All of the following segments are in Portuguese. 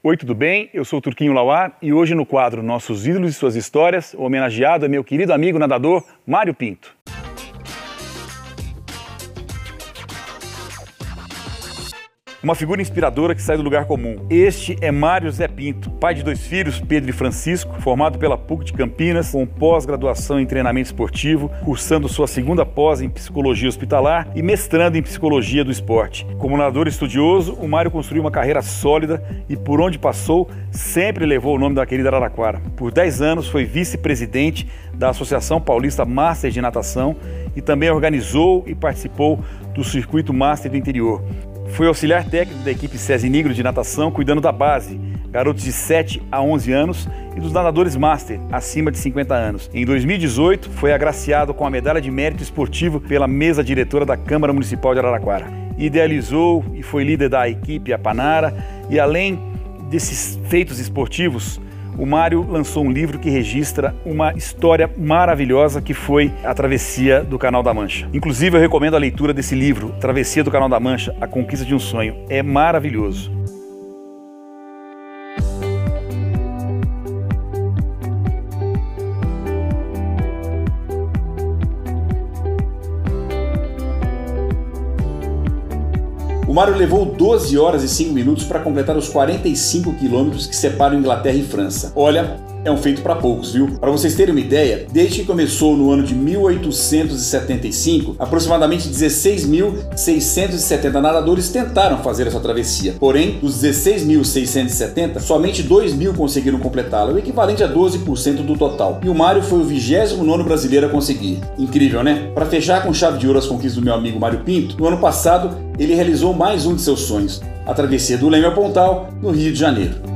Oi, tudo bem? Eu sou o Turquinho Lauá e hoje no quadro Nossos Ídolos e Suas Histórias, o homenageado é meu querido amigo nadador Mário Pinto. Uma figura inspiradora que sai do lugar comum. Este é Mário Zé Pinto, pai de dois filhos, Pedro e Francisco, formado pela PUC de Campinas, com pós-graduação em treinamento esportivo, cursando sua segunda pós em psicologia hospitalar e mestrando em psicologia do esporte. Como nadador estudioso, o Mário construiu uma carreira sólida e por onde passou, sempre levou o nome da querida Araraquara. Por 10 anos foi vice-presidente da Associação Paulista Master de Natação e também organizou e participou do Circuito Master do Interior. Foi auxiliar técnico da equipe SESI Negro de natação, cuidando da base, garotos de 7 a 11 anos e dos nadadores master, acima de 50 anos. Em 2018, foi agraciado com a medalha de mérito esportivo pela mesa diretora da Câmara Municipal de Araraquara. Idealizou e foi líder da equipe Apanara e além desses feitos esportivos, o Mário lançou um livro que registra uma história maravilhosa que foi a travessia do Canal da Mancha. Inclusive, eu recomendo a leitura desse livro, Travessia do Canal da Mancha, A Conquista de um Sonho. É maravilhoso. O Mário levou 12 horas e 5 minutos para completar os 45 quilômetros que separam Inglaterra e França. Olha, é um feito para poucos, viu? Para vocês terem uma ideia, desde que começou no ano de 1875, aproximadamente 16.670 nadadores tentaram fazer essa travessia. Porém, dos 16.670, somente 2 mil conseguiram completá-la, o equivalente a 12% do total. E o Mário foi o 29 brasileiro a conseguir. Incrível, né? Para fechar com chave de ouro as conquistas do meu amigo Mário Pinto, no ano passado ele realizou mais um de seus sonhos, a travessia do Leme ao Pontal, no Rio de Janeiro.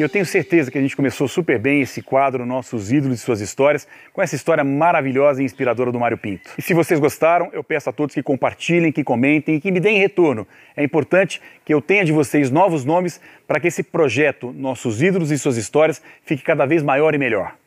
E eu tenho certeza que a gente começou super bem esse quadro, Nossos Ídolos e Suas Histórias, com essa história maravilhosa e inspiradora do Mário Pinto. E se vocês gostaram, eu peço a todos que compartilhem, que comentem e que me deem retorno. É importante que eu tenha de vocês novos nomes para que esse projeto, Nossos Ídolos e Suas Histórias, fique cada vez maior e melhor.